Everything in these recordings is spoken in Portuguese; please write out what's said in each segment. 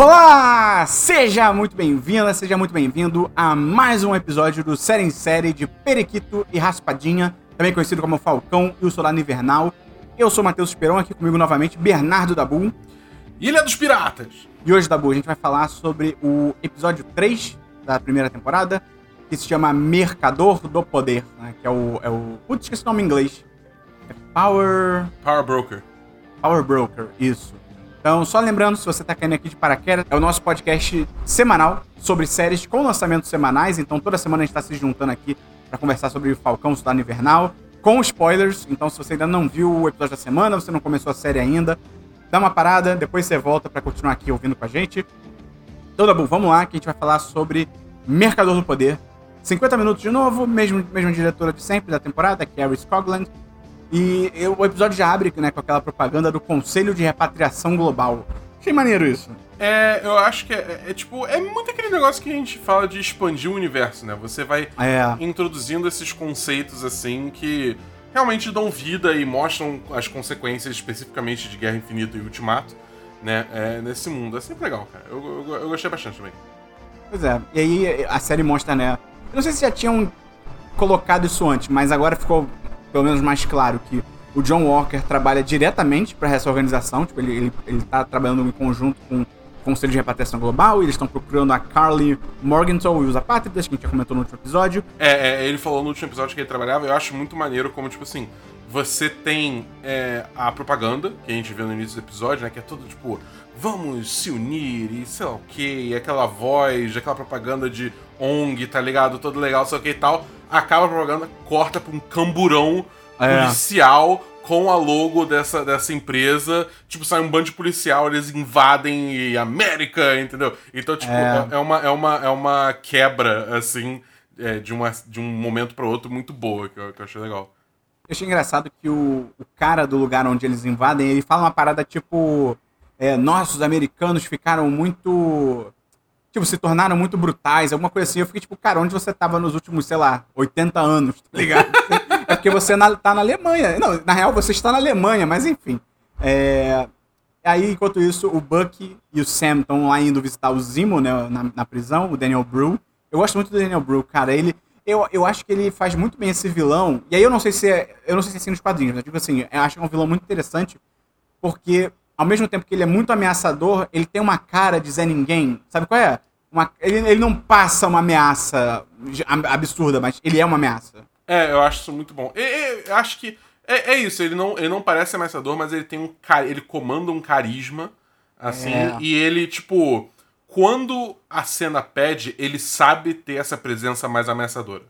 Olá! Seja muito bem-vinda, seja muito bem-vindo a mais um episódio do Série em Série de Periquito e Raspadinha, também conhecido como Falcão e o Soldado Invernal. Eu sou Matheus Esperon, aqui comigo novamente Bernardo Dabu. Ilha dos Piratas! E hoje, Dabu, a gente vai falar sobre o episódio 3 da primeira temporada, que se chama Mercador do Poder, né? Que é o. É o putz, esqueci o nome em inglês. É Power. Power Broker. Power Broker, isso. Então, só lembrando, se você tá caindo aqui de paraquedas, é o nosso podcast semanal sobre séries com lançamentos semanais. Então, toda semana a gente tá se juntando aqui para conversar sobre Falcão Soldado Invernal, com spoilers. Então, se você ainda não viu o episódio da semana, você não começou a série ainda, dá uma parada, depois você volta para continuar aqui ouvindo com a gente. Então, Dabu, vamos lá, que a gente vai falar sobre Mercador do Poder. 50 minutos de novo, mesmo, mesmo diretora de sempre da temporada, Carrie Scogland. E eu- o episódio já abre né, com aquela propaganda do Conselho de Repatriação Global. Achei maneiro isso. É, eu acho que é, é, tipo, é muito aquele negócio que a gente fala de expandir o universo, né? Você vai É. introduzindo esses conceitos assim que realmente dão vida e mostram as consequências especificamente de Guerra Infinita e Ultimato, né? É, nesse mundo. É sempre legal, cara. Eu, eu, eu gostei bastante também. Pois é. E aí a série mostra, né? Eu não sei se já tinham colocado isso antes, mas agora ficou pelo menos mais claro que o John Walker trabalha diretamente para essa organização. Tipo, ele, ele, ele tá trabalhando em conjunto com o Conselho de Repatriação Global. E eles estão procurando a Carly Morgenthau e os apátridas, que a gente já comentou no último episódio. É, é, ele falou no último episódio que ele trabalhava, eu acho muito maneiro como, tipo assim, você tem é, a propaganda, que a gente vê no início do episódio, né? Que é tudo tipo, vamos se unir e sei lá o que, aquela voz, aquela propaganda de ONG, tá ligado? Todo legal, sei o que e tal. Acaba a propaganda, corta pra um camburão É. policial com a logo dessa, dessa empresa. Tipo, sai um bando de policial, eles invadem América, entendeu? Então, tipo, É. é, é uma, é, uma, é uma quebra, assim, é, de, uma, de um momento pro outro muito boa, que eu, que eu achei legal. Eu achei engraçado que o, o cara do lugar onde eles invadem, ele fala uma parada tipo. É, nossos americanos ficaram muito. Tipo, se tornaram muito brutais, alguma coisa assim. Eu fiquei tipo, cara, onde você tava nos últimos, sei lá, 80 anos, tá ligado? é porque você na, tá na Alemanha. Não, na real você está na Alemanha, mas enfim. É, Aí, enquanto isso, o Bucky e o Sam estão lá indo visitar o Zimo, né, na, na prisão, o Daniel Brew. Eu gosto muito do Daniel Brew, cara. Ele, eu, eu acho que ele faz muito bem esse vilão. E aí eu não sei se é, eu não sei se é assim nos quadrinhos, mas tipo assim, eu acho que é um vilão muito interessante, porque ao mesmo tempo que ele é muito ameaçador, ele tem uma cara de Zé Ninguém. Sabe qual é? Uma, ele, ele não passa uma ameaça absurda, mas ele é uma ameaça. É, eu acho isso muito bom. E- e- eu acho que é, é isso, ele não, ele não parece ameaçador, mas ele tem um ele comanda um carisma, assim, É. e ele, tipo, quando a cena pede, ele sabe ter essa presença mais ameaçadora.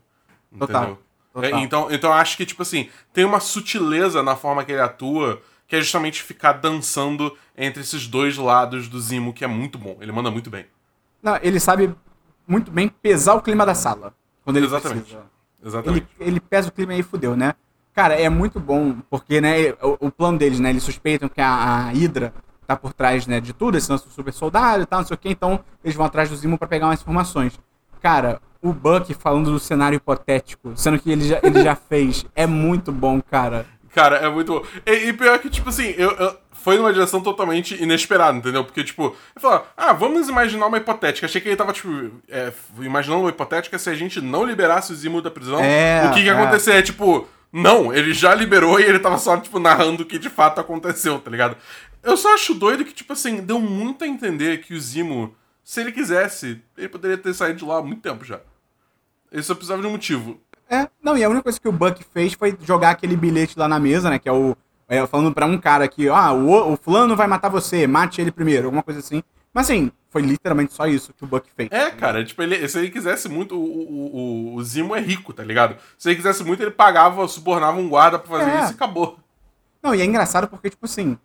Total, Entendeu? total. É, então, então eu acho que, tipo assim, tem uma sutileza na forma que ele atua, que é justamente ficar dançando entre esses dois lados do Zimo, que é muito bom. Ele manda muito bem. Não, ele sabe muito bem pesar o clima da sala. Quando ele Exatamente. precisa. Exatamente. Ele, ele pesa o clima e fudeu, né? Cara, é muito bom, porque, né, o, o plano deles, né, eles suspeitam que a, a Hydra tá por trás, né, de tudo, esse lance do super soldado e tal, não sei o que, então eles vão atrás do Zimo pra pegar mais informações. Cara, o Buck falando do cenário hipotético, sendo que ele já, ele já fez, é muito bom, cara. Cara, é muito bom. E, e pior que, tipo assim, eu, eu- foi numa direção totalmente inesperada, entendeu? Porque, tipo, eu falava, ah, vamos imaginar uma hipotética. Achei que ele tava, tipo, é, imaginando uma hipotética se a gente não liberasse o Zimo da prisão. É, o que, que ia é. acontecer? É, tipo, não, ele já liberou e ele tava só, tipo, narrando o que de fato aconteceu, tá ligado? Eu só acho doido que, tipo assim, deu muito a entender que o Zimo, se ele quisesse, ele poderia ter saído de lá há muito tempo já. Ele só precisava de um motivo. Não, e a única coisa que o Buck fez foi jogar aquele bilhete lá na mesa, né? Que é o. é, falando pra um cara que, ah, o, o fulano vai matar você, mate ele primeiro, alguma coisa assim. Mas assim, foi literalmente só isso que o Buck fez. É, cara, tipo, ele, se ele quisesse muito, o, o, o, o Zimo é rico, tá ligado? Se ele quisesse muito, ele pagava, subornava um guarda pra fazer É. isso e acabou. Não, e é engraçado porque, tipo assim,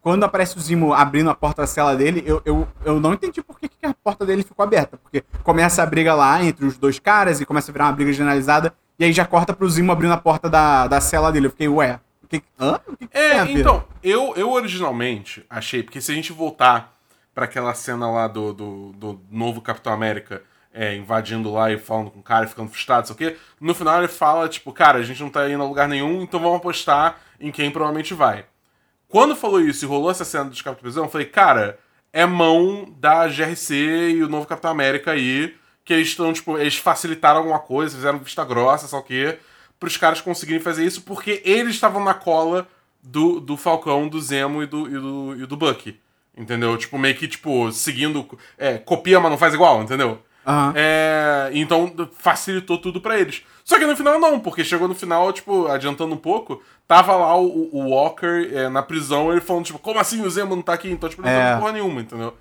quando aparece o Zimo abrindo a porta da cela dele, eu, eu, eu não entendi por que, que a porta dele ficou aberta. Porque começa a briga lá entre os dois caras e começa a virar uma briga generalizada, e aí já corta pro Zimo abrindo a porta da, da cela dele. Eu fiquei, ué, o que, hã? O que, que É, ver? então, eu, eu originalmente achei, porque se a gente voltar pra aquela cena lá do, do, do novo Capitão América é, invadindo lá e falando com o cara e ficando frustrado, sei o quê, no final ele fala, tipo, cara, a gente não tá indo a lugar nenhum, então vamos apostar em quem provavelmente vai. Quando falou isso e rolou essa cena do de prisão, eu falei, cara, é mão da GRC e o novo Capitão América aí, que eles estão, tipo, eles facilitaram alguma coisa, fizeram vista grossa, só o quê, pros caras conseguirem fazer isso, porque eles estavam na cola do, do Falcão, do Zemo e do, e do, e do Bucky. Entendeu? Tipo, meio que, tipo, seguindo. É, copia, mas não faz igual, entendeu? Aham. É, então facilitou tudo pra eles. Só que no final não, porque chegou no final, tipo, adiantando um pouco, tava lá o, o Walker é, na prisão, ele falando, tipo, como assim o Zemo não tá aqui? Então, tipo, não É. porra nenhuma, entendeu?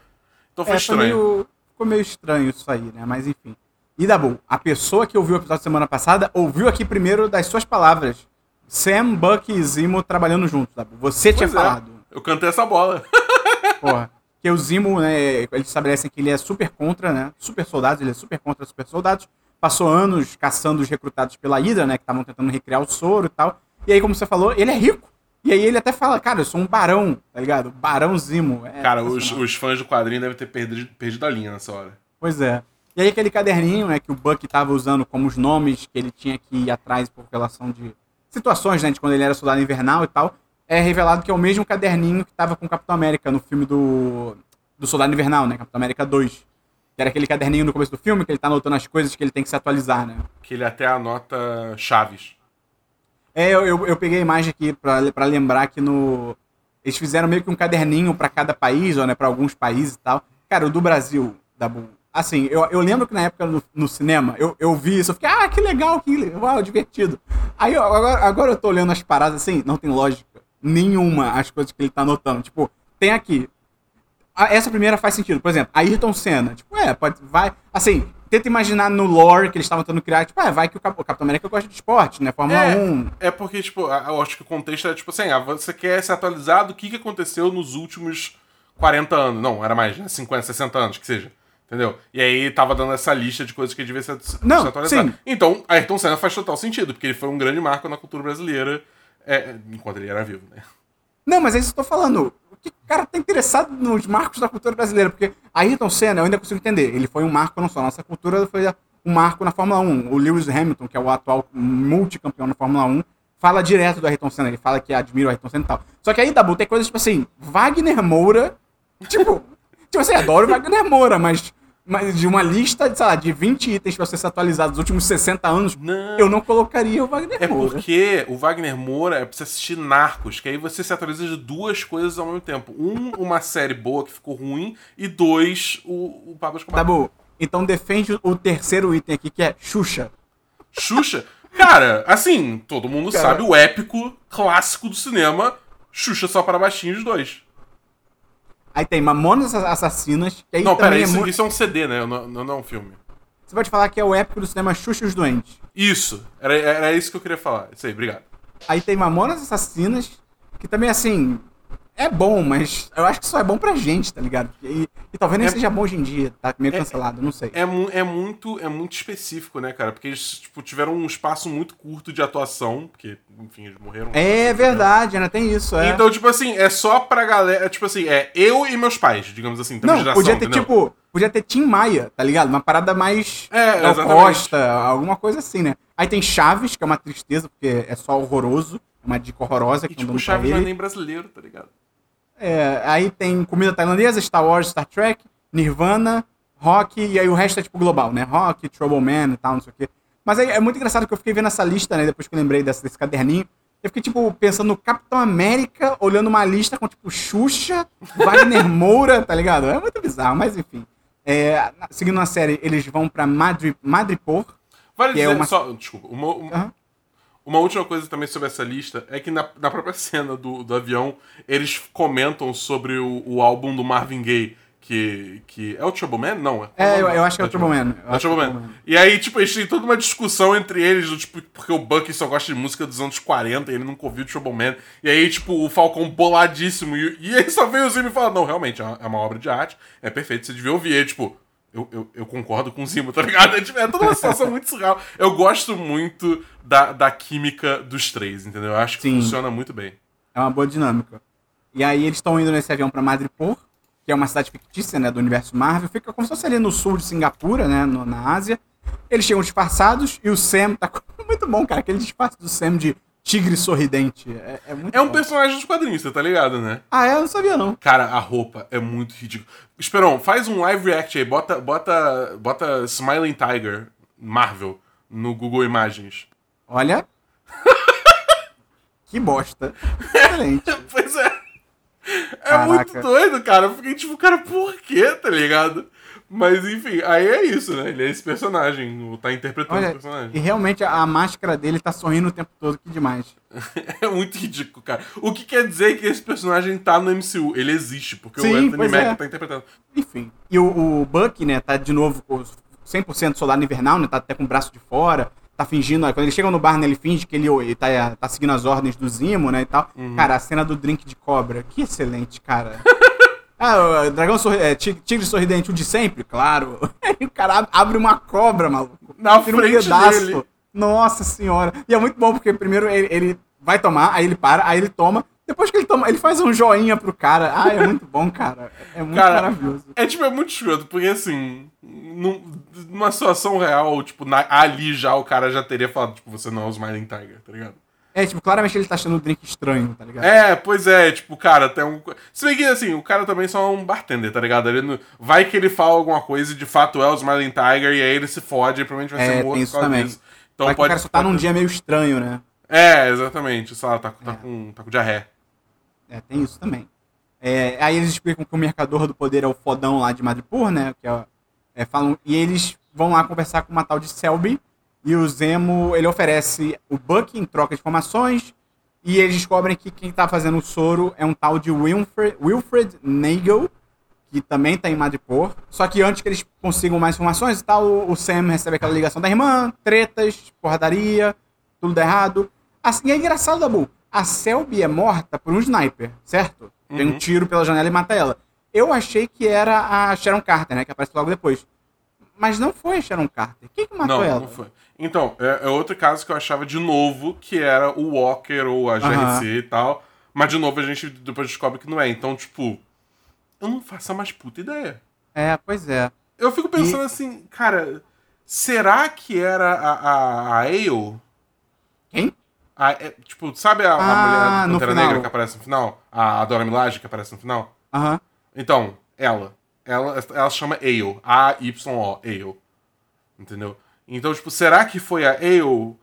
Então foi É, estranho. meio, ficou meio estranho isso aí, né? Mas enfim. E Dabu, a pessoa que ouviu o episódio semana passada ouviu aqui primeiro das suas palavras. Sam, Buck e Zimo trabalhando juntos, Dabu. Você tinha Pois é, falado. Eu cantei essa bola. Porra. Que o Zimo, né, eles estabelecem que ele é super contra, né? Super soldados, ele é super contra super soldados. Passou anos caçando os recrutados pela Hydra, né? Que estavam tentando recriar o soro e tal. E aí, como você falou, ele é rico. E aí ele até fala, cara, eu sou um barão, tá ligado? Barão Zimo. É Cara, os, sensacional. os fãs do quadrinho devem ter perdido, perdido a linha nessa hora. Pois é. E aí aquele caderninho, né, que o Buck tava usando como os nomes que ele tinha que ir atrás por relação de situações, né, de quando ele era soldado invernal e tal, é revelado que é o mesmo caderninho que tava com o Capitão América no filme do, do Soldado Invernal, né, Capitão América 2. Que era aquele caderninho no começo do filme que ele tá anotando as coisas que ele tem que se atualizar, né. Que ele até anota chaves. É, eu, eu, eu peguei a imagem aqui pra lembrar que no. Eles fizeram meio que um caderninho pra cada país, ou né, pra alguns países e tal. Cara, o do Brasil, da. Assim, eu, eu lembro que na época no, no cinema, eu, eu vi isso, eu fiquei, ah, que legal, que le- uau, divertido. Aí eu- agora, agora eu tô olhando as paradas assim, não tem lógica nenhuma as coisas que ele tá anotando. Tipo, tem aqui. a- essa primeira faz sentido. Por exemplo, Ayrton Senna. Tipo, é, pode. Vai. Assim, tenta imaginar no lore que eles estavam tentando criar. Tipo, é, vai que o, Cap- o Capitão América gosta de esporte, né? Fórmula É. 1. É porque, tipo, eu acho que o contexto é tipo assim, ah, você quer se atualizar do que, que aconteceu nos últimos 40 anos. Não, era mais, né? 50, 60 anos, que seja. Entendeu? E aí tava dando essa lista de coisas que devia se, se Não, atualizar. sim. Então, Ayrton Senna faz total sentido, porque ele foi um grande marco na cultura brasileira é, enquanto ele era vivo, né? Não, mas é isso que eu tô falando. Que cara tá interessado nos marcos da cultura brasileira? Porque Ayrton Senna, eu ainda consigo entender. Ele foi um marco não só nossa cultura, foi um marco na Fórmula 1. O Lewis Hamilton, que é o atual multicampeão na Fórmula 1, fala direto do Ayrton Senna. Ele fala que admira o Ayrton Senna e tal. Só que aí, Dabu, tem coisas tipo assim, Wagner Moura. Tipo, tipo assim, adoro o Wagner Moura, mas, mas de uma lista, de, sei lá, de 20 itens pra você se atualizar dos últimos 60 anos, Não. eu não colocaria o Wagner É Moura. porque o Wagner Moura é pra você assistir Narcos, que aí você se atualiza de duas coisas ao mesmo tempo. Um, uma série boa que ficou ruim, e dois, o, o Pablo Escobar. Dabu, então defende o terceiro item aqui, que é Xuxa. Xuxa, cara, assim, todo mundo Cara. sabe o épico clássico do cinema, Xuxa só para baixinhos dois. Aí tem Mamonas Assassinas, que aí não, pera, é isso, muito... isso é um CD, né? Não, não, não é um filme. Você pode falar que é o épico do cinema Xuxa e os Doentes. Isso, era, era isso que eu queria falar. Isso aí, obrigado. Aí tem Mamonas Assassinas, que também, assim, é bom, mas eu acho que só é bom pra gente, tá ligado? E, e talvez nem É- seja bom hoje em dia, tá meio É- cancelado, não sei. É, é, muito, é muito específico, né, cara? Porque eles tipo, tiveram um espaço muito curto de atuação, porque, enfim, eles morreram. É verdade, ainda tem isso, é. Então, tipo assim, é só pra galera. Tipo assim, é eu e meus pais, digamos assim. não, geração, podia ter, entendeu? tipo, podia ter Tim Maia, tá ligado? Uma parada mais É. Costa, alguma coisa assim, né? Aí tem Chaves, que é uma tristeza, porque é só horroroso, é uma dica horrorosa que E não tipo, o Chaves não é nem brasileiro, tá ligado? É, aí tem comida tailandesa, Star Wars, Star Trek, Nirvana, rock, e aí o resto é tipo global, né? Rock, Trouble Man e tal, não sei o quê. Mas aí é muito engraçado que eu fiquei vendo essa lista, né? Depois que eu lembrei desse, desse caderninho. Eu fiquei, tipo, pensando no Capitão América, olhando uma lista com, tipo, Xuxa, Wagner Moura, tá ligado? É muito bizarro, mas enfim. É, seguindo a série, eles vão pra Madri, Madripoor. Vale é dizer uma- só. Desculpa, uma, uma, Aham. Uma última coisa também sobre essa lista é que na, na própria cena do, do avião, eles comentam sobre o, o álbum do Marvin Gaye. Que, que é o Trouble Man? Não. É, o eu, eu acho que é o Trouble Man. É o é Trouble Man. E aí, tipo, eles têm toda uma discussão entre eles, do, tipo, porque o Bucky só gosta de música dos anos 40 e ele nunca ouviu o Trouble Man. E aí, tipo, o Falcão boladíssimo. E, e aí só veio o Zimo e fala: Não, realmente, é uma, é uma obra de arte, é perfeito, você devia ouvir. E aí, tipo, eu, eu, eu concordo com o Zimo, tá ligado? É, tipo, é toda uma situação muito surreal. Eu gosto muito da, da química dos três, entendeu? Eu acho que Sim. funciona muito bem. É uma boa dinâmica. E aí eles estão indo nesse avião pra Madripoor, que é uma cidade fictícia, né, do universo Marvel. Fica como se fosse ali no sul de Singapura, né, no- na Ásia. Eles chegam disfarçados e o Sam tá muito bom, cara, aquele disfarce do Sam de tigre sorridente. É, é muito É um bom. personagem dos quadrinhos, você tá ligado, né? Ah, é? Eu não sabia, não. Cara, a roupa é muito ridícula. Esperão, faz um live react aí, bota, bota, bota Smiling Tiger Marvel no Google Imagens. Olha. que bosta. Excelente. Pois é. É Caraca. muito doido, cara. Eu fiquei tipo, cara, por quê, tá ligado? Mas enfim, aí é isso, né? Ele é esse personagem, tá interpretando Olha, o e personagem. realmente a, máscara dele tá sorrindo o tempo todo, que demais. É muito ridículo, cara. O que quer dizer que esse personagem tá no MCU? Ele existe, porque Sim, o Anthony Mack é. tá interpretando. Enfim. E o, o Buck, né, tá de novo com os 100% soldado invernal, né, tá até com o braço de fora, tá fingindo, quando eles chegam no bar, né, ele finge que ele, ele tá, tá seguindo as ordens do Zimo, né, e tal. Uhum. Cara, a cena do drink de cobra, que excelente, cara. ah, dragão sorri é, tig- tigre sorridente, o de sempre? Claro. Aí o cara ab- abre uma cobra, maluco. Na Tira um frente dele. Nossa senhora. E é muito bom, porque primeiro ele, ele vai tomar, aí ele para, aí ele toma. Depois que ele toma, ele faz um joinha pro cara. Ah, é muito bom, cara. É muito Cara, maravilhoso. É tipo, é muito escroto, porque assim, num- numa situação real, tipo, na- ali já o cara já teria falado, tipo, você não é o Smiling Tiger, tá ligado? É, tipo, claramente ele tá achando o drink estranho, tá ligado? É, pois é, tipo, cara, tem um. Se bem que assim, o cara também só é um bartender, tá ligado? Ele não- Vai que ele fala alguma coisa e de fato é o Smiling Tiger, e aí ele se fode e provavelmente vai É, ser tem morto isso por causa também. disso. Então Vai que o pode. cara só tá pode- num dia meio estranho, né? É, exatamente. Sei lá, tá, tá É. com, tá com diarré. É, tem isso também. É, aí eles explicam que o Mercador do Poder é o fodão lá de Madripoor, né? Que é, é, falam, e eles vão lá conversar com uma tal de Selby. E o Zemo, ele oferece o Buck em troca de informações. E eles descobrem que quem tá fazendo o soro é um tal de Wilfred, Wilfred Nagel, que também tá em Madripoor. Só que antes que eles consigam mais informações e tal, o Sam recebe aquela ligação da irmã, tretas, porradaria, tudo dá errado. Assim, é engraçado, Dabu. A Selby é morta por um sniper, certo? Tem um Uhum. tiro pela janela e mata ela. Eu achei que era a Sharon Carter, né? Que aparece logo depois. Mas não foi a Sharon Carter. Quem que matou Não, ela? não foi. Então, é, é outro caso que eu achava de novo que era o Walker ou a GRC e tal. Mas de novo a gente depois descobre que não é. Então, tipo, eu não faço a mais puta ideia. É, pois é. Eu fico pensando assim, cara, será que era a, a, a Ale? Quem? A- é, tipo, sabe a, a Ah, mulher Pantera. Negra que aparece no final? A, a Dora Milaje que aparece no final? Aham. Então, ela. Ela, ela se chama Ale. A-Y-O, Ale. Entendeu? Então, tipo, será que foi a Ale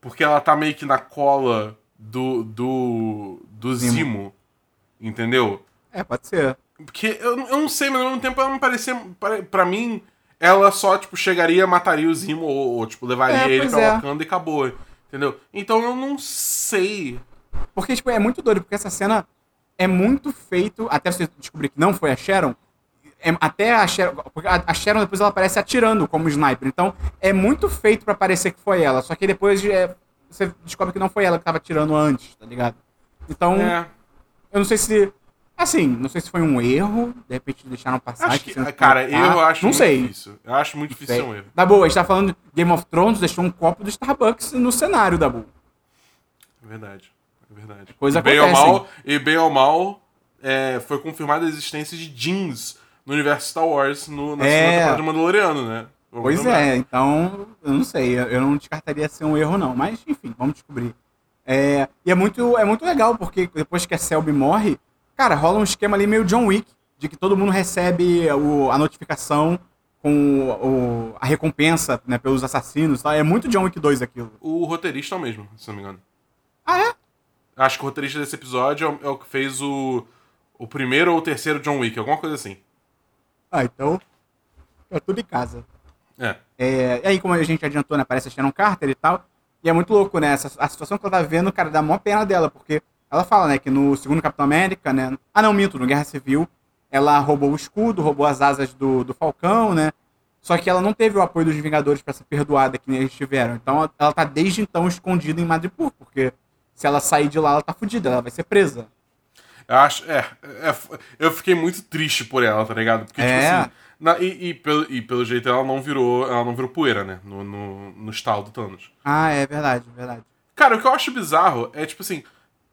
porque ela tá meio que na cola do. do. do Zimo. Zimo? Entendeu? É, pode ser. Porque eu, eu não sei, mas ao mesmo tempo ela não parecia. Pra, pra mim, ela só, tipo, chegaria, mataria o Zimo ou, ou, tipo, levaria É, ele pra é. Wakanda e acabou. Entendeu? Então eu não sei. Porque, tipo, é muito doido, porque essa cena é muito feito, até você descobrir que não foi a Sharon, é- até a Sharon, a, Sharon depois ela aparece atirando como sniper, então é muito feito pra parecer que foi ela, só que depois é, você descobre que não foi ela que tava atirando antes, tá ligado? Então, É. eu não sei se, assim, não sei se foi um erro, de repente deixaram passar. Acho que, cara, eu acho Não muito sei. difícil. Eu acho muito difícil ser um erro. Da boa, a gente tá falando de Game of Thrones, deixou um copo do Starbucks no cenário da boa. É verdade. É verdade. Coisa e bem ou acontece, mal, e bem ou mal é, foi confirmada a existência de jeans no universo Star Wars no, na É. segunda temporada de Mandaloriano, né? Vamos Pois lembrar. é, então, eu não sei, eu- eu não descartaria ser um erro, não. Mas, enfim, vamos descobrir. É, e é muito, é muito legal, porque depois que a Selby morre, cara, rola um esquema ali meio John Wick, de que todo mundo recebe o- a notificação com o- a recompensa né, pelos assassinos. Tá? É muito John Wick 2 aquilo. O roteirista é o mesmo, se não me engano. Ah, é? Acho que o roteirista desse episódio é o, é o que fez o, o primeiro ou o terceiro John Wick, alguma coisa assim. Ah, então. É tudo em casa. É. É, e aí, como a gente adiantou, né? Aparece a Shannon Carter e tal. E é muito louco, né? Essa, a situação que ela tá vivendo, cara, dá mó pena dela, porque ela fala, né, que no segundo Capitão América, né? Ah, não, minto, no Guerra Civil, ela roubou o escudo, roubou as asas do, do Falcão, né? Só que ela não teve o apoio dos Vingadores pra ser perdoada que nem eles tiveram. Então ela- ela tá desde então escondida em Madripoor, porque se ela sair de lá, ela tá fudida, ela vai ser presa. Eu acho. É, é, eu fiquei muito triste por ela, tá ligado? Porque, É. tipo assim. na- e, e pelo, e pelo jeito ela não virou. Ela não virou poeira, né? No, no, no estalo do Thanos. Ah, é verdade, verdade. Cara, o que eu acho bizarro é, tipo assim.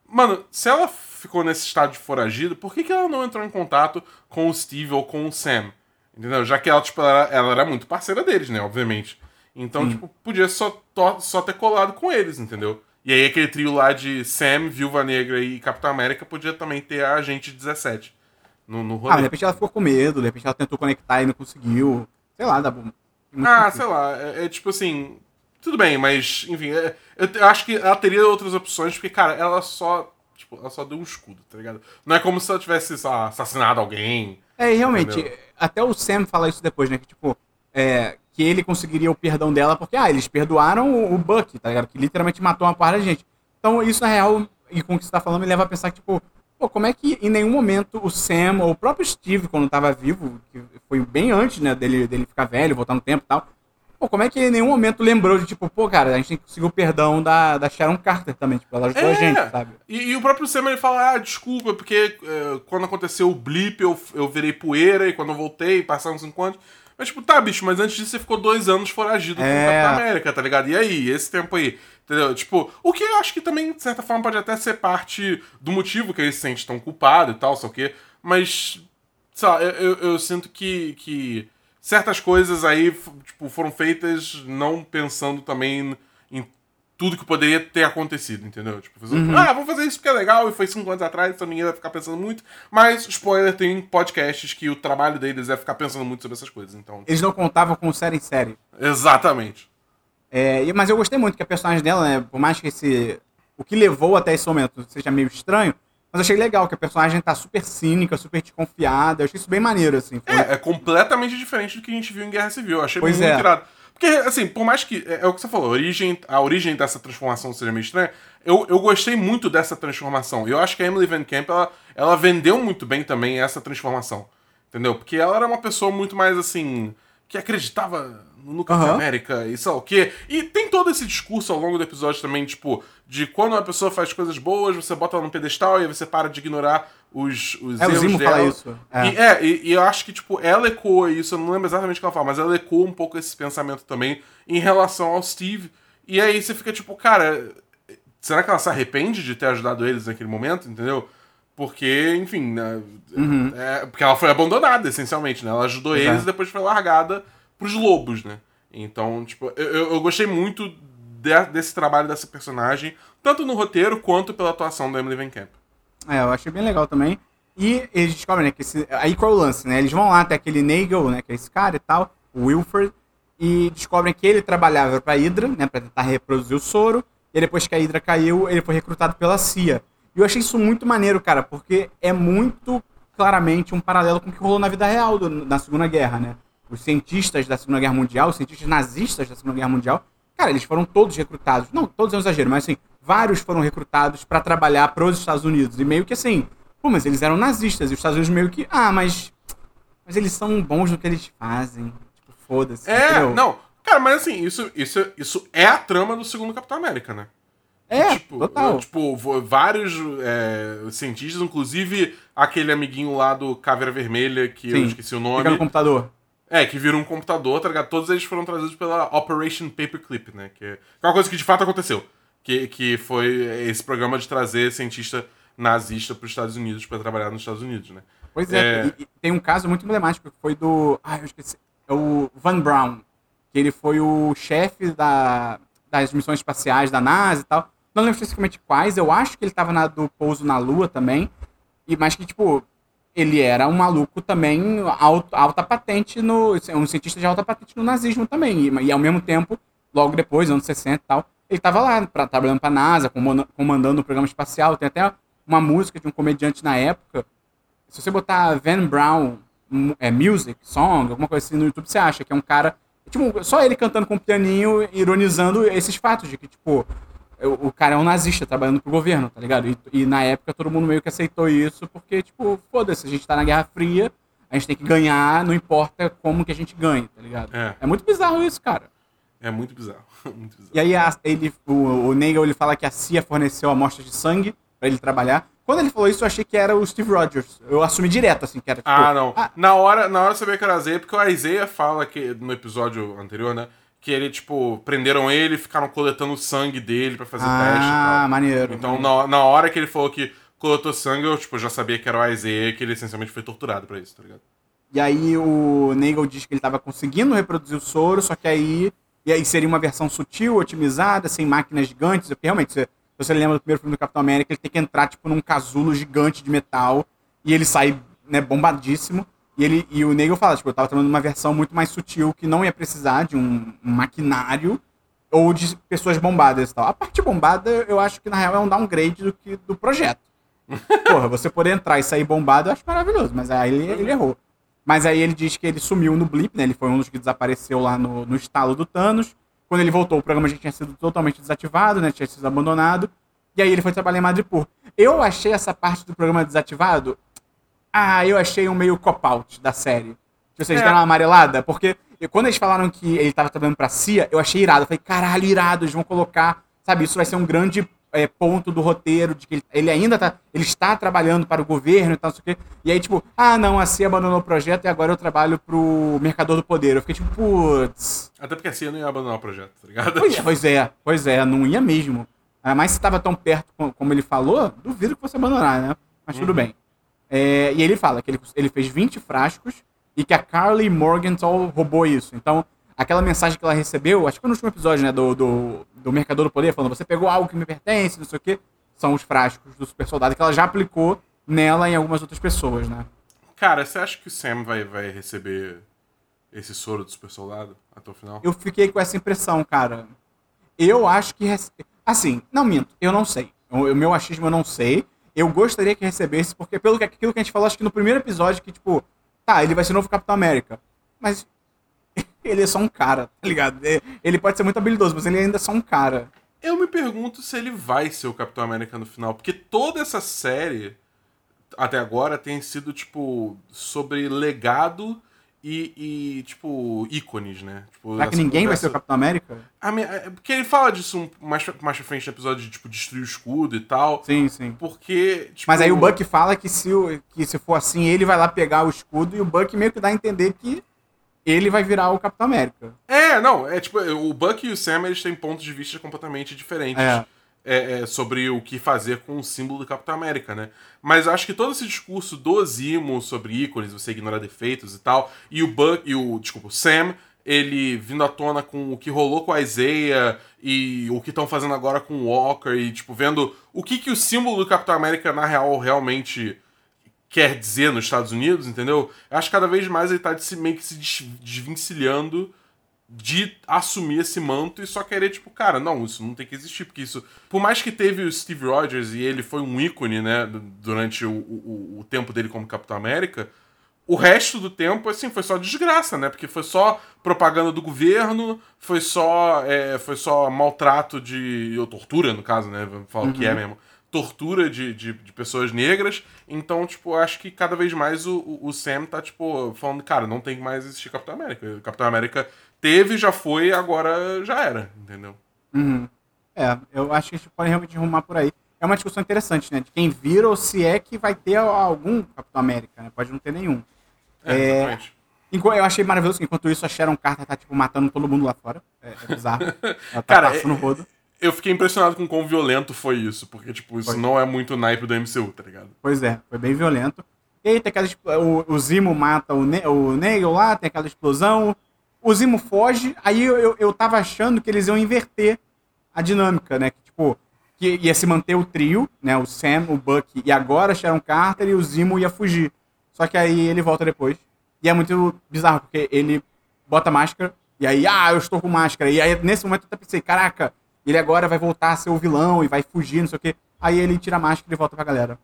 Mano, se ela ficou nesse estado de foragido, por que, que ela não entrou em contato com o Steve ou com o Sam? Entendeu? Já que ela, tipo, ela, ela era muito parceira deles, né? Obviamente. Então, Sim. tipo, podia só, só ter colado com eles, entendeu? E aí aquele trio lá de Sam, Viúva Negra e Capitão América podia também ter a Agente 17 no, no rolê. Ah, de repente ela ficou com medo, de repente ela tentou conectar e não conseguiu. Sei lá, dá bom. Ah, sei lá, é, é, tipo assim. Tudo bem, mas, enfim, é, eu, eu acho que ela teria outras opções, porque, cara, ela só. Tipo, ela só deu um escudo, tá ligado? Não é como se ela tivesse lá, assassinado alguém. É, e realmente, Entendeu? até o Sam fala isso depois, né? Que, tipo, é, que ele conseguiria o perdão dela porque, ah, eles perdoaram o, o Buck, tá ligado? Que literalmente matou uma parte da gente. Então, isso, na real, e com o que você tá falando, me leva a pensar que, tipo, pô, como é que em nenhum momento o Sam, ou o próprio Steve, quando tava vivo, que foi bem antes, né, dele, dele ficar velho, voltar no tempo e tal, pô, como é que em nenhum momento lembrou de, tipo, pô, cara, a gente tem que conseguir o perdão da, da Sharon Carter também, tipo, ela ajudou a É. gente, sabe? E, e o próprio Sam ele fala: ah, desculpa, porque é, quando aconteceu o blip eu, eu virei poeira e quando eu voltei passaram cinco anos. Mas, tipo, tá, bicho, mas antes disso você ficou dois anos foragido com o É. Capitão América, tá ligado? E aí, esse tempo aí? Entendeu? Tipo, o que eu acho que também, de certa forma, pode até ser parte do motivo que ele se sente tão culpado e tal, sei o quê. Mas, sei lá, eu, eu, eu sinto que, que certas coisas aí, tipo, foram feitas não pensando também em tudo que poderia ter acontecido, entendeu? Tipo, fazer, ah, vou fazer isso porque é legal e foi cinco anos atrás, então ninguém vai ficar pensando muito. Mas, spoiler, tem podcasts que o trabalho deles é ficar pensando muito sobre essas coisas, então. Eles não contavam com série em série. Exatamente. É, mas eu gostei muito que a personagem dela, né, por mais que esse. O que levou até esse momento seja meio estranho, mas achei legal que a personagem tá super cínica, super desconfiada. Eu achei isso bem maneiro, assim. Foi- É, é completamente diferente do que a gente viu em Guerra Civil. Eu achei Pois muito é. irado. Porque, assim, por mais que. É, é o que você falou, a origem, a origem dessa transformação seja meio estranha. Eu, eu gostei muito dessa transformação. Eu acho que a Emily Van Camp, ela, ela vendeu muito bem também essa transformação. Entendeu? Porque ela era uma pessoa muito mais, assim. que acreditava no Capitão Aham. América e sei lá o quê. E tem todo esse discurso ao longo do episódio também, tipo, de quando uma pessoa faz coisas boas, você bota ela no pedestal e aí você para de ignorar os, os É, o erros Zimo dela. fala isso. É. E, é, e, e eu acho que, tipo, ela ecoa isso, eu não lembro exatamente o que ela fala, mas ela ecoa um pouco esse pensamento também em relação ao Steve. E aí você fica tipo, cara, será que ela se arrepende de ter ajudado eles naquele momento, entendeu? Porque, enfim, né, é, porque ela foi abandonada, essencialmente, né? Ela ajudou Pois eles é. e depois foi largada pros lobos, né? Então, tipo, eu, eu- gostei muito de- desse trabalho dessa personagem, tanto no roteiro quanto pela atuação da Emily Van Camp. É, eu achei bem legal também. E eles descobrem, né, que esse, aí qual é o lance, né? Eles vão lá até aquele Nagel, né, que é esse cara e tal, o Wilford, e descobrem que ele trabalhava pra Hydra, né, pra tentar reproduzir o soro, e depois que a Hydra caiu, ele foi recrutado pela CIA. E eu achei isso muito maneiro, cara, porque é muito claramente um paralelo com o que rolou na vida real do- na Segunda Guerra, né? Os cientistas da Segunda Guerra Mundial, os cientistas nazistas da Segunda Guerra Mundial, cara, eles foram todos recrutados. Não, todos é um exagero, mas assim, vários foram recrutados pra trabalhar pros Estados Unidos. E meio que assim, pô, mas eles eram nazistas, e os Estados Unidos meio que, ah, mas. Mas eles são bons no que eles fazem. Tipo, foda-se. É, entendeu? não. Cara, mas assim, isso, isso, isso é a trama do segundo Capitão América, né? É, tipo, total. Tipo, vários é, cientistas, inclusive aquele amiguinho lá do Caveira Vermelha, que eu Sim, esqueci o Fica nome. no computador. É, que vira um computador, tá ligado? Todos eles foram trazidos pela Operation Paperclip, né? Que é uma coisa que de fato aconteceu. Que, que foi esse programa de trazer cientista nazista pros Estados Unidos pra trabalhar nos Estados Unidos, né? Pois é, É. E, e tem um caso muito emblemático que foi do. Ah, eu esqueci. É o Van Braun. Que ele foi o chefe da, das missões espaciais da NASA e tal. Não lembro especificamente quais, eu acho que ele tava na do pouso na Lua também. E, mas que, tipo, ele era um maluco também, alto, alta patente no. um cientista de alta patente no nazismo também. E, e ao mesmo tempo, logo depois, anos 60 e tal, ele tava lá pra, trabalhando pra NASA, comanda- comandando o programa espacial. Tem até uma música de um comediante na época. Se você botar Van Brown é, Music, Song, alguma coisa assim no YouTube, você acha que é um cara. Tipo, só ele cantando com um pianinho, ironizando esses fatos de que, tipo, o, cara é um nazista trabalhando pro governo, tá ligado? E, e na época todo mundo meio que aceitou isso, porque, tipo, foda-se, a gente tá na Guerra Fria, a gente tem que ganhar, não importa como que a gente ganha, tá ligado? É. muito bizarro isso, cara. É muito bizarro. muito bizarro. E aí a- ele, o, o Nagel ele fala que a CIA forneceu amostras de sangue pra ele trabalhar. Quando ele falou isso, eu achei que era o Steve Rogers. Eu assumi direto, assim, que era tipo. Ah, não. ah, Na hora, na hora eu sabia que era Isaiah, porque o Isaiah fala que no episódio anterior, né? Que ele, tipo, prenderam ele e ficaram coletando o sangue dele pra fazer teste e ah, maneiro. Então, na, na hora que ele falou que coletou sangue, eu, tipo, já sabia que era o Isaiah, que ele essencialmente foi torturado pra isso, tá ligado? E aí o Nagel diz que ele tava conseguindo reproduzir o soro, só que aí. E aí seria uma versão sutil, otimizada, sem máquinas gigantes. Porque realmente, Se você lembra do primeiro filme do Capitão América, ele tem que entrar, tipo, num casulo gigante de metal e ele sai, né, bombadíssimo. E, ele, e o Nagel fala, tipo, eu tava tomando uma versão muito mais sutil que não ia precisar de um, um maquinário ou de pessoas bombadas e tal. A parte bombada, eu acho que na real é um downgrade do, que, do projeto. Porra, você poder entrar e sair bombado, eu acho maravilhoso, mas aí ele, ele errou. Mas aí ele diz que ele sumiu no blip, né? Ele foi um dos que desapareceu lá no, no estalo do Thanos. Quando ele voltou, o programa já tinha sido totalmente desativado, né? Tinha sido abandonado. E aí ele foi trabalhar em Madripoor. Eu achei essa parte do programa desativado. Ah, eu achei um meio cop-out da série. Vocês é. deram uma amarelada? Porque quando eles falaram que ele tava trabalhando pra CIA, eu achei irado. Eu falei, caralho, irado, eles vão colocar. Sabe, isso vai ser um grande é, ponto do roteiro de que ele, ele, ainda tá. Ele está trabalhando para o governo e tal, não sei o quê. E aí, tipo, ah, não, a CIA abandonou o projeto e agora eu trabalho pro Mercador do Poder. Eu fiquei tipo, putz. Até porque a CIA não ia abandonar o projeto, tá ligado? Pois é, pois é, pois é não ia mesmo. Mas se estava tão perto como ele falou, duvido que fosse abandonar, né? Mas tudo uhum. bem. É, e ele fala que ele, ele fez 20 frascos e que a Carly Morgenthau roubou isso. Então, aquela mensagem que ela recebeu, acho que foi no último episódio, né, do, do, do Mercador do Poder, falando, você pegou algo que me pertence, não sei o quê, são os frascos do super soldado que ela já aplicou nela e em algumas outras pessoas, né? Cara, você acha que o Sam vai, vai receber esse soro do super soldado até o final? Eu fiquei com essa impressão, cara. Eu acho que. Assim, não minto, eu não sei. O, o meu achismo eu não sei. Eu gostaria que recebesse, porque pelo que aquilo que a gente falou, acho que no primeiro episódio, que, tipo, tá, ele vai ser novo Capitão América. Mas ele é só um cara, tá ligado? É, ele pode ser muito habilidoso, mas ele ainda é só um cara. Eu me pergunto se ele vai ser o Capitão América no final, porque toda essa série, até agora, tem sido, tipo, sobre legado e, e, tipo, ícones, né? Tipo, Será que ninguém conversa... vai ser o Capitão América? Minha... É, porque ele fala disso mais, mais pra frente no episódio de, tipo, destruir o escudo e tal. Sim, sim. Porque, tipo... Mas aí o Buck fala que se, o, que se for assim, ele vai lá pegar o escudo e o Buck meio que dá a entender que ele vai virar o Capitão América. É, não, é tipo, o Buck e o Sam, eles têm pontos de vista completamente diferentes. É. É, é, sobre o que fazer com o símbolo do Capitão América, né? Mas acho que todo esse discurso do Zimo sobre ícones, você ignorar defeitos e tal, e o Buck, e o, desculpa, o Sam, ele vindo à tona com o que rolou com a Isaiah e o que estão fazendo agora com o Walker e, tipo, vendo o que, que o símbolo do Capitão América, na real, realmente quer dizer nos Estados Unidos, entendeu? Eu acho que cada vez mais ele tá meio que se desvencilhando de assumir esse manto e só querer, tipo, cara, não, isso não tem que existir, porque isso. Por mais que teve o Steve Rogers e ele foi um ícone, né, durante o, o, o tempo dele como Capitão América, o resto do tempo, assim, foi só desgraça, né? Porque foi só propaganda do governo, foi só, é, foi só maltrato de. ou tortura, no caso, né? Falar uhum. o que é uhum. mesmo. Tortura de, de, de, pessoas negras. Então, tipo, acho que cada vez mais o, o Sam tá, tipo, falando, cara, não tem mais existir Capitão América. Capitão América teve, já foi, agora já era, entendeu? Uhum. É, eu acho que a gente pode realmente arrumar por aí. É uma discussão interessante, né? De quem vira ou se é que vai ter algum Capitão América, né? Pode não ter nenhum. É, é eu achei maravilhoso que enquanto isso a Sharon Carter tá, tipo, matando todo mundo lá fora. É, é bizarro. Ela tá Cara, passando é, rodo. Eu fiquei impressionado com quão violento foi isso, porque, tipo, isso foi. não é muito naipe do MCU, tá ligado? Pois é, foi bem violento. E aí tem aquela. O, o Zimo mata o, ne o Neil lá, tem aquela explosão o Zimo foge, aí eu, eu, eu tava achando que eles iam inverter a dinâmica, né? Que, tipo, que ia se manter o trio, né? O Sam, o Buck e agora Sharon Carter e o Zimo ia fugir. Só que aí ele volta depois. E é muito bizarro, porque ele bota máscara, e aí, ah, eu estou com máscara. E aí, nesse momento, eu até pensei, caraca, ele agora vai voltar a ser o vilão e vai fugir, não sei o quê. Aí ele tira a máscara e volta pra galera.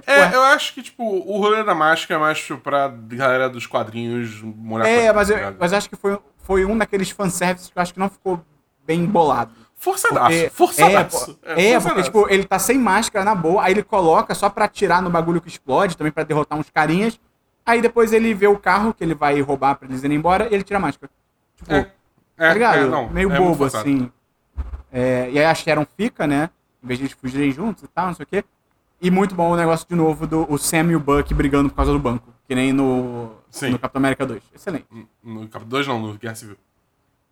Tipo, é, eu acho que, tipo, o rolê da máscara é mais tipo, pra galera dos quadrinhos morar É, mas, eu, tá mas eu acho que foi, foi um daqueles fanservices que eu acho que não ficou bem bolado. Forçadaço, forçadaço. É, é, é porque, tipo, ele tá sem máscara na boa, aí ele coloca só pra atirar no bagulho que explode, também pra derrotar uns carinhas. Aí depois ele vê o carro que ele vai roubar pra eles irem embora e ele tira a máscara. Tipo, é, tá ligado? É, não, Meio é bobo, assim. É, e aí a Sharon fica, né? Em vez de eles fugirem juntos e tal, não sei o quê. E muito bom o negócio de novo do o Sam e o Buck brigando por causa do banco. Que nem no, Sim. no Capitão América 2. Excelente. No, Capitão 2 não, no Guerra Civil.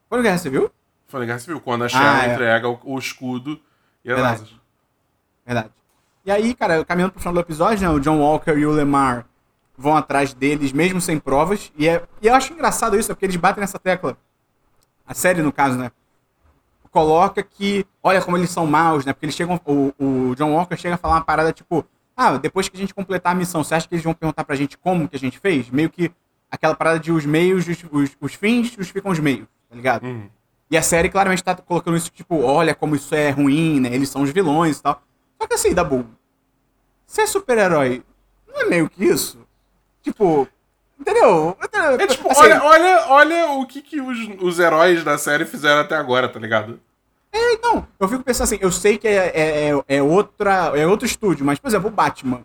Foi no Guerra Civil? Foi no Guerra Civil, quando a Sharon ah, é. entrega o, o, escudo e as Verdade. asas. Verdade. E aí, cara, caminhando pro final do episódio, né, o John Walker e o Lemar vão atrás deles, mesmo sem provas. E, é, e eu acho engraçado isso, porque eles batem nessa tecla. A série, no caso, né? Coloca que, olha como eles são maus, né? Porque eles chegam, o, o John Walker chega a falar uma parada tipo, ah, depois que a gente completar a missão, você acha que eles vão perguntar pra gente como que a gente fez? Meio que aquela parada de os meios, os, os, os fins justificam os meios, tá ligado? Uhum. E a série claramente tá colocando isso, tipo, olha como isso é ruim, né? Eles são os vilões e tal. Só que assim, Dabu, ser super-herói não é meio que isso? Tipo, entendeu? É tipo, Assim, olha, olha, olha o que, que os, os heróis da série fizeram até agora, tá ligado? É, não, eu fico pensando assim, eu sei que é, é, é- é outra, é outro estúdio, mas, por exemplo, o Batman.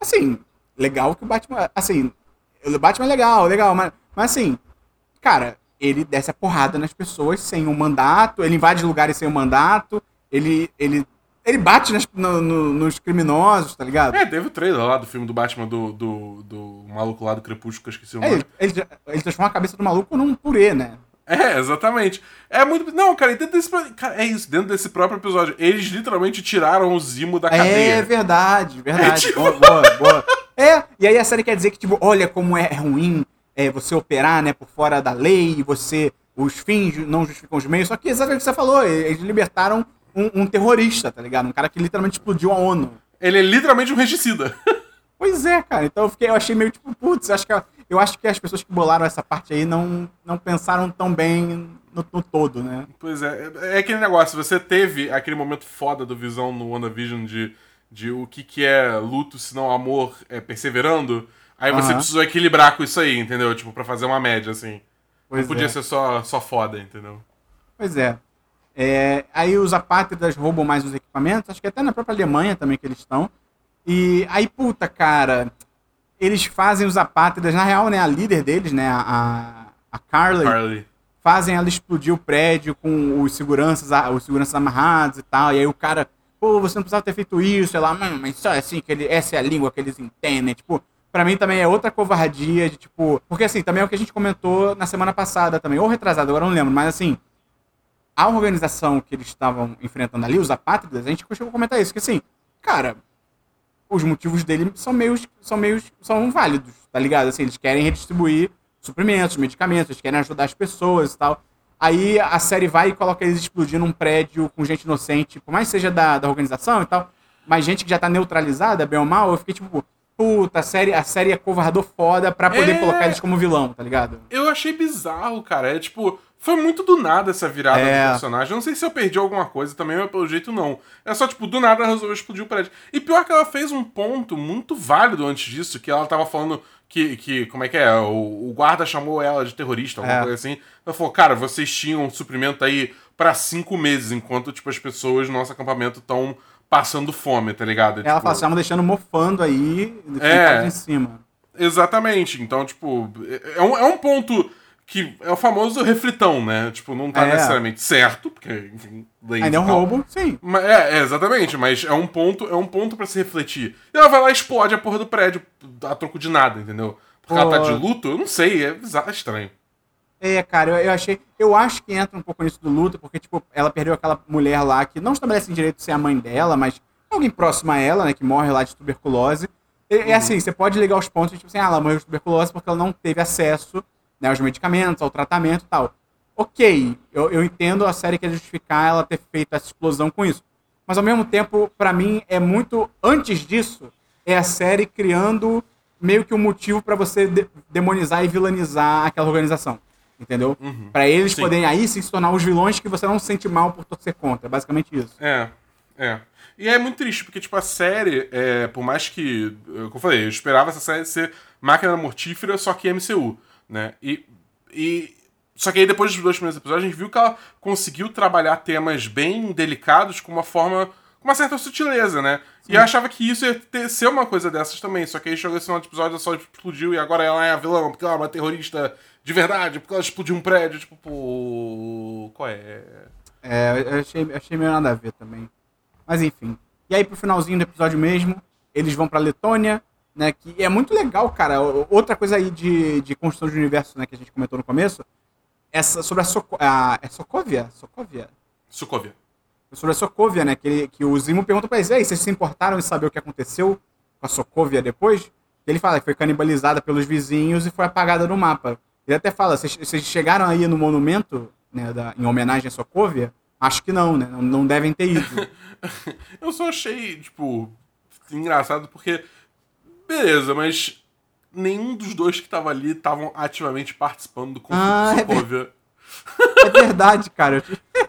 Assim, legal que o Batman. Assim, o Batman é legal, legal, mas, mas assim, cara, ele desce a porrada nas pessoas sem um mandato, ele invade lugares sem um mandato, ele. ele ele bate nas- no- no- nos criminosos, tá ligado? É, teve o trailer lá do filme do Batman do, do, do maluco lá do Crepúsculo, que eu esqueci o É, nome. ele, ele, ele transforma a cabeça do maluco num purê, né? É, exatamente. É muito. Não, cara, dentro desse. Cara, é isso, dentro desse próprio episódio. Eles literalmente tiraram o Zimo da É cadeia. verdade, verdade. É, tipo- Boa, boa, boa. É, e aí a série quer dizer que, tipo, olha como é ruim é, você operar, né, por fora da lei, você. Os fins não justificam os meios. Só que exatamente o que você falou, eles libertaram um, um terrorista, tá ligado? Um cara que literalmente explodiu a ONU. Ele é literalmente um regicida. Pois é, cara. Então eu, fiquei, eu achei meio tipo, putz, eu acho, que, eu acho que as pessoas que bolaram essa parte aí não, não pensaram tão bem no, no todo, né? Pois é, é aquele negócio, você teve aquele momento foda do Visão no WandaVision de, de o que, que é luto se não amor é, perseverando, aí você Aham. precisou equilibrar com isso aí, entendeu? Tipo, pra fazer uma média, assim. Pois não podia é. ser só, só foda, entendeu? Pois é. É, aí os apátridas roubam mais os equipamentos, acho que até na própria Alemanha também que eles estão. E aí, puta, cara, eles fazem os apátridas, na real, né, a líder deles, né, a, a Carly, Carly. fazem ela explodir o prédio com os seguranças, os seguranças amarrados e tal. E aí o cara, pô, você não precisava ter feito isso. Ela, mano, mas só é assim que ele, essa é a língua que eles entendem. Tipo, pra mim também é outra covardia de tipo, porque assim, também é o que a gente comentou na semana passada também, ou retrasado, agora não lembro, mas assim, a organização que eles estavam enfrentando ali, os apátridas, a gente chegou a comentar isso, que assim, cara, os motivos dele são meio, são meio, são válidos, tá ligado? Assim, eles querem redistribuir suprimentos, medicamentos, eles querem ajudar as pessoas e tal. Aí a série vai e coloca eles explodindo um prédio com gente inocente, por mais que seja da, da organização e tal, mas gente que já tá neutralizada, bem ou mal, eu fiquei tipo, puta, a série, a série acovardou foda pra poder É. colocar eles como vilão, tá ligado? Eu achei bizarro, cara. É tipo, foi muito do nada essa virada É. do personagem. Não sei se eu perdi alguma coisa também, mas pelo jeito não. É só, tipo, do nada ela resolveu explodir o prédio. E pior que ela fez um ponto muito válido antes disso, que ela tava falando que, que como é que é? O, o guarda chamou ela de terrorista, alguma É. coisa assim. Ela falou, cara, vocês tinham um suprimento aí pra cinco meses, enquanto, tipo, as pessoas no nosso acampamento estão passando fome, tá ligado? Ela Tipo, fala, estavam deixando mofando aí, É. é. em cima. Exatamente. Então, tipo, é um, é um ponto que é o famoso reflitão, né? Tipo, não tá É. necessariamente certo, porque, enfim, Ainda é um roubo, sim. Mas, é, é, exatamente, mas é um ponto, é um ponto para se refletir. E ela vai lá e explode a porra do prédio a troco de nada, entendeu? Porque ela tá de luto, eu não sei, é bizarro, é estranho. É, cara, eu, eu achei. Eu acho que entra um pouco nisso do luto, porque, tipo, ela perdeu aquela mulher lá que não estabelece direito de ser a mãe dela, mas alguém próximo a ela, né, que morre lá de tuberculose. E, Uhum. É assim, você pode ligar os pontos, tipo assim, ah, ela morreu de tuberculose porque ela não teve acesso né, aos medicamentos, ao tratamento e tal. Ok, eu, eu entendo a série quer justificar ela ter feito essa explosão com isso. Mas ao mesmo tempo, pra mim, é muito. Antes disso, é a série criando meio que um motivo pra você de- demonizar e vilanizar aquela organização. Entendeu? Uhum. Pra eles Sim. poderem aí se tornar os vilões que você não se sente mal por torcer contra. É basicamente isso. É, é. E é muito triste, porque, tipo, a série, é, por mais que. Como eu falei, eu esperava essa série ser máquina mortífera, só que MCU, né? E. e só que aí, depois dos dois primeiros episódios, a gente viu que ela conseguiu trabalhar temas bem delicados com uma forma. com uma certa sutileza, né? E eu achava que isso ia ter, ser uma coisa dessas também. Só que aí chegou esse final de episódio, ela só explodiu e agora ela é a vilã, porque ela é uma terrorista de verdade, porque ela explodiu um prédio. Tipo, pô. Qual é? É, eu achei, achei meio nada a ver também. Mas enfim. E aí, pro finalzinho do episódio mesmo, eles vão pra Letônia, né? Que é muito legal, cara. Outra coisa aí de, de construção de universo, né, que a gente comentou no começo, essa, sobre a, Soco, a é Sokovia? Sokovia? Sokovia. Sobre a Sokovia, né? Que, ele- que o Zimo pergunta pra eles, aí, vocês se importaram em saber o que aconteceu com a Sokovia depois? Ele fala que foi canibalizada pelos vizinhos e foi apagada no mapa. Ele até fala, vocês, vocês chegaram aí no monumento, né, da- em homenagem a Sokovia? Acho que não, né? Não, não devem ter ido. eu só achei, tipo, engraçado porque. Beleza, mas nenhum dos dois que tava ali estavam ativamente participando do conflito ah, de Sokovia. É, é verdade, cara.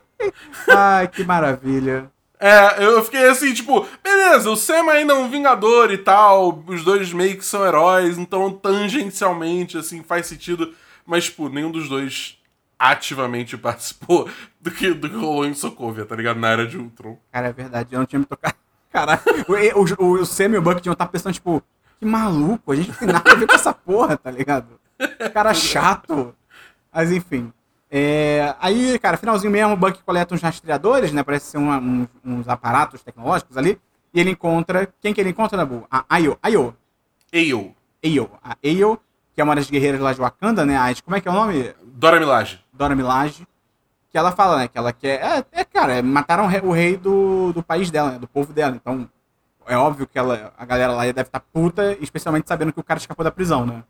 Ai, que maravilha. É, eu fiquei assim, tipo, beleza, o Sam ainda é um vingador e tal, os dois meio que são heróis, então tangencialmente, assim, faz sentido, mas, tipo, nenhum dos dois ativamente participou do que, do que rolou em Sokovia, tá ligado? Na era de Ultron. Cara, é verdade, eu não tinha me tocado. Caralho, o, o, o Sam e o Buck tinham estar pensando, tipo, que maluco, a gente não tem nada a ver com essa porra, tá ligado? Cara chato. Mas enfim. É, aí, cara, finalzinho mesmo, o Buck coleta uns rastreadores, né? Parece ser uma, uns, uns, aparatos tecnológicos ali. E ele encontra. Quem que ele encontra, Nabu? A Ayo. Ayo. Ayo. Ayo. A Ayo, que é uma das guerreiras lá de Wakanda, né? A, como é que é o nome? Dora Milaje. Dora Milaje. Que ela fala, né? Que ela quer. É, é cara, é, mataram o rei do, do país dela, né? Do povo dela. Então, é óbvio que ela, a galera lá deve estar tá puta, especialmente sabendo que o cara escapou da prisão, né?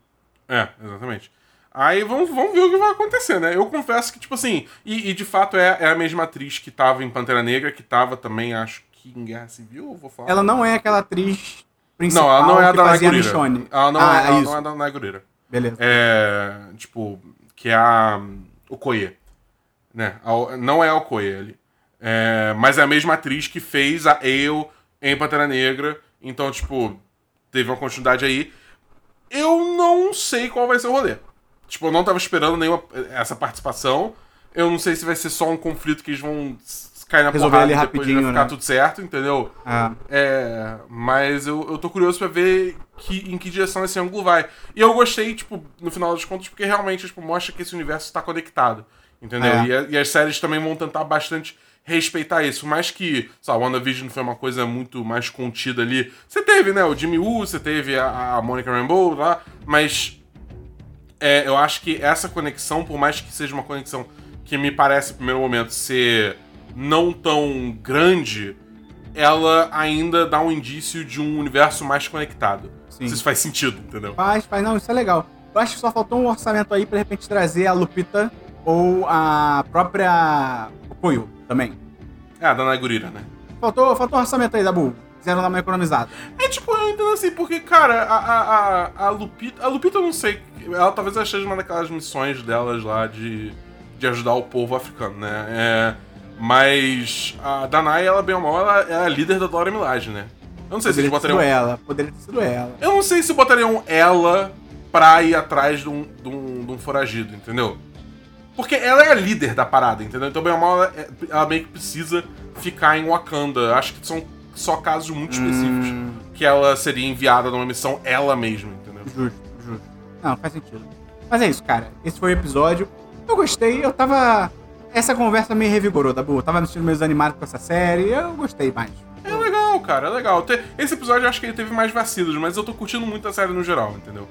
É, exatamente. Aí vamos, vamos ver o que vai acontecer, né? Eu confesso que, tipo assim, e, e de fato é, é, a mesma atriz que tava em Pantera Negra, que tava também, acho que em Guerra Civil, vou falar. Ela não é aquela atriz principal não, ela não é a da Michonne. Ela não, ah, é, ela não é da Naigurira. Beleza. É, tipo, que é a Okoye, né? A, não é a Okoye ali. É, mas é a mesma atriz que fez a Ale em Pantera Negra, então, tipo, teve uma continuidade aí. Eu não sei qual vai ser o rolê. Tipo, eu não tava esperando nenhuma essa participação. Eu não sei se vai ser só um conflito que eles vão cair na Resolver porrada e depois vai ficar né? tudo certo, entendeu? Ah. É, mas eu, eu tô curioso pra ver que, em que direção esse ângulo vai. E eu gostei, tipo, no final das contas, porque realmente tipo, mostra que esse universo está conectado. Entendeu? É. E, a, e, as séries também vão tentar bastante respeitar isso. Mais que, sei lá, WandaVision foi uma coisa muito mais contida ali. Você teve, né, o Jimmy Woo, você teve a, a Monica Rambeau lá, mas é, eu acho que essa conexão, por mais que seja uma conexão que me parece, no primeiro momento, ser não tão grande, ela ainda dá um indício de um universo mais conectado. Sim. Se isso faz sentido, entendeu? Faz, faz. Não, isso é legal. Eu acho que só faltou um orçamento aí pra, de repente, trazer a Lupita ou a própria Koyo também. É, a da Nagurira, né? Faltou, faltou um orçamento aí, Dabu. Quiseram dar uma economizada. É tipo, eu entendo assim, porque, cara, a, a, a, a Lupita. A Lupita eu não sei ela talvez seja uma daquelas missões delas lá de, de ajudar o povo africano, né? É, mas a Danai, ela bem ou mal, ela é a líder da Dora Milaje, né? Eu não sei poderia se eles botariam. ela, poderia ter sido ela. Eu não sei se botariam ela pra ir atrás de um, de um, de um foragido, entendeu? Porque ela é a líder da parada, entendeu? Então, bem ou mal, ela, é, ela meio que precisa ficar em Wakanda. Acho que são só casos muito específicos hum. que ela seria enviada numa missão ela mesma, entendeu? Justo. Não, faz sentido. Mas é isso, cara. Esse foi o episódio. Eu gostei, eu tava. Essa conversa me revigorou, tá boa? Eu tava me sentindo meio desanimado com essa série, eu gostei mais. É legal, cara, é legal. Esse episódio eu acho que ele teve mais vacilos, mas eu tô curtindo muito a série no geral, entendeu?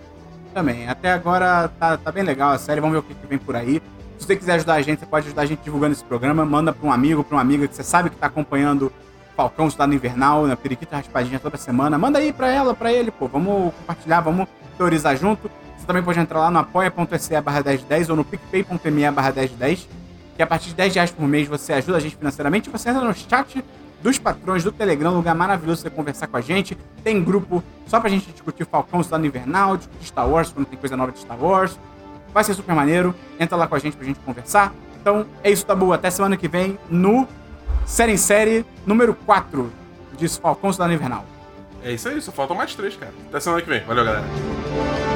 Também. Até agora tá, tá bem legal a série, vamos ver o que, que vem por aí. Se você quiser ajudar a gente, você pode ajudar a gente divulgando esse programa. Manda pra um amigo, pra uma amiga que você sabe que tá acompanhando Falcão Estado Invernal, na Periquita Raspadinha toda semana. Manda aí pra ela, pra ele, pô. Vamos compartilhar, vamos teorizar junto também pode entrar lá no apoia.se barra 1010 ou no picpay.me barra 1010, que a partir de 10 reais por mês você ajuda a gente financeiramente. Você entra no chat dos patrões do Telegram, lugar maravilhoso pra você conversar com a gente. Tem grupo só pra gente discutir Falcão, Cidade Invernal, discutir Star Wars, quando tem coisa nova de Star Wars. Vai ser super maneiro. Entra lá com a gente pra gente conversar. Então é isso, Tabu. Até semana que vem no Série em Série número 4 de Falcão, Cidade Invernal. É isso aí, só faltam mais três, cara. Até semana que vem. Valeu, galera.